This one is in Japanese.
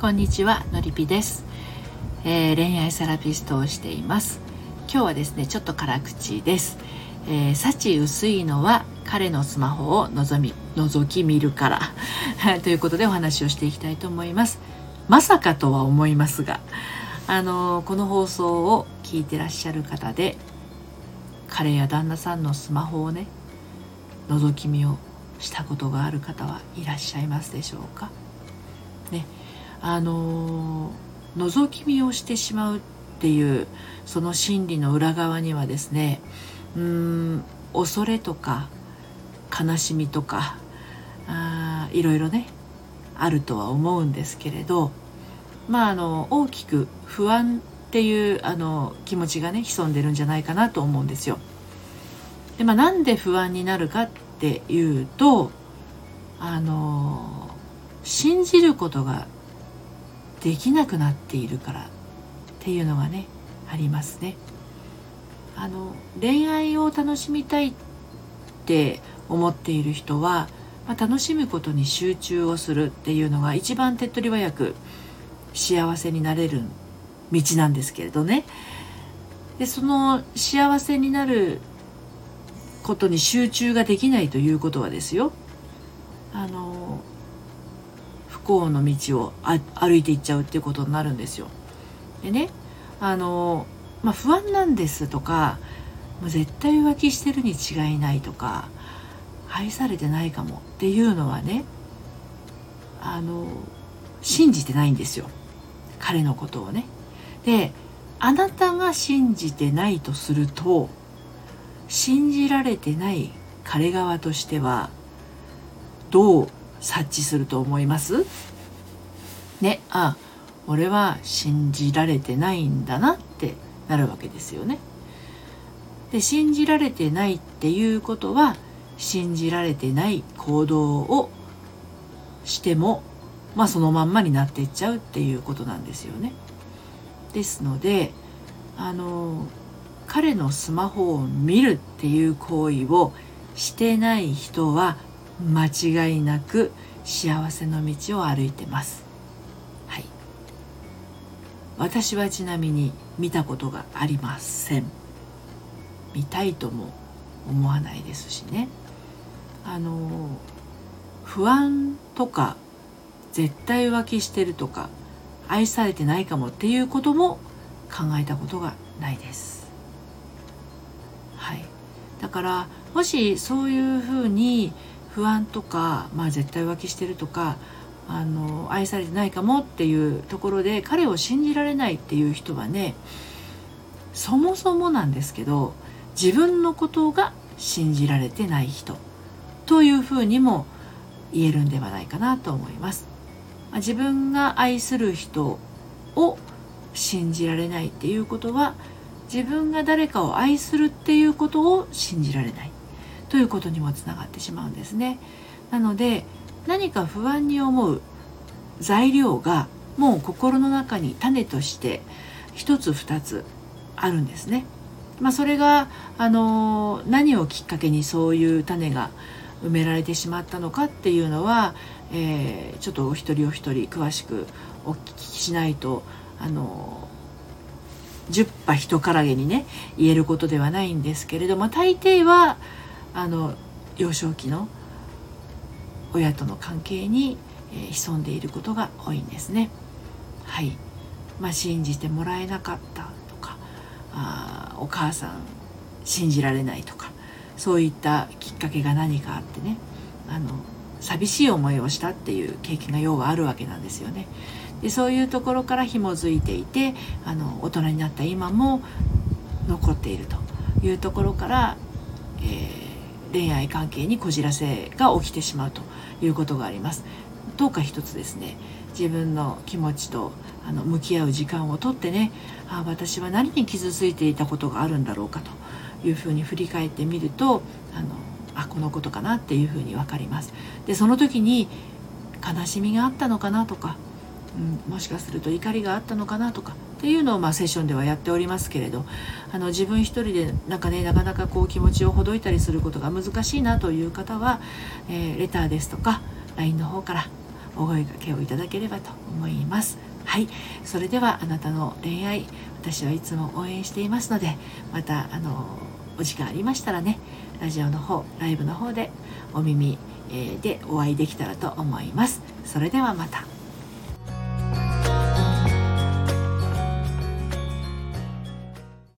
こんにちはのりぴです、えー、恋愛セラピストをしています。今日はですねちょっと辛口です、えー、幸薄いのは彼のスマホを覗み覗き見るから。ということでお話をしていきたいと思います。まさかとは思いますがあのー、この放送を聞いてらっしゃる方で彼や旦那さんのスマホをね覗き見をしたことがある方はいらっしゃいますでしょうか？ね。あの覗き見をしてしまうっていうその心理の裏側にはですねうん恐れとか悲しみとかあいろいろねあるとは思うんですけれどまああの大きく不安っていうあの気持ちがね潜んでるんじゃないかなと思うんですよ。でまあ、なんで不安になるかっていうとあの信じることができなくなっているからっていうのがねありますね。あの恋愛を楽しみたいって思っている人は、まあ、楽しむことに集中をするっていうのが一番手っ取り早く幸せになれる道なんですけれどねでその幸せになることに集中ができないということはですよあの幸の道を歩いていっちゃうっていうことになるんですよ。でねあの、まあ、不安なんですとかもう絶対浮気してるに違いないとか愛されてないかもっていうのはねあの信じてないんですよ彼のことをね。であなたが信じてないとすると信じられてない彼側としてはどう察知すると思います？ねあ俺は信じられてないんだなってなるわけですよね。で信じられてないっていうことは信じられてない行動をしてもまあそのまんまになっていっちゃうっていうことなんですよね。ですのであの彼のスマホを見るっていう行為をしてない人は間違いなく幸せの道を歩いてます。はい。私はちなみに見たことがありません。見たいとも思わないですしね。あの不安とか絶対浮気してるとか愛されてないかもっていうことも考えたことがないです。はい。だからもしそういうふうに不安とか、まあ、絶対浮気してるとかあの愛されてないかもっていうところで彼を信じられないっていう人はねそもそもなんですけど自分のことが信じられてない人というふうにも言えるんではないかなと思います。自分が愛する人を信じられないっていうことは自分が誰かを愛するっていうことを信じられないということにもつながってしまうんですね。なので何か不安に思う材料がもう心の中に種として一つ二つあるんですね。まあ、それがあの何をきっかけにそういう種が埋められてしまったのかっていうのは、えー、ちょっとお一人お一人詳しくお聞きしないとあの十羽人からげにね言えることではないんですけれども大抵はあの幼少期の親との関係に、え、潜んでいることが多いんですね。はい、まあ、信じてもらえなかったとかあお母さん信じられないとかそういったきっかけが何かあってねあの寂しい思いをしたっていう経験が要はあるわけなんですよね。でそういうところから紐づいていてあの大人になった今も残っているというところから、えー恋愛関係にこじらせが起きてしまうということがあります。どうか一つですね自分の気持ちとあの向き合う時間をとってねあ私は何に傷ついていたことがあるんだろうかというふうに振り返ってみるとあのあこのことかなっていうふうに分かります。でその時に悲しみがあったのかなとか、うん、もしかすると怒りがあったのかなとかっていうのをまあセッションではやっておりますけれどあの自分一人でなんかねなかなかこう気持ちをほどいたりすることが難しいなという方は、えー、レターですとか LINE の方からお声掛けをいただければと思います。はい、それではあなたの恋愛私はいつも応援していますのでまたあのお時間ありましたらねラジオの方ライブの方でお耳でお会いできたらと思います。それではまた。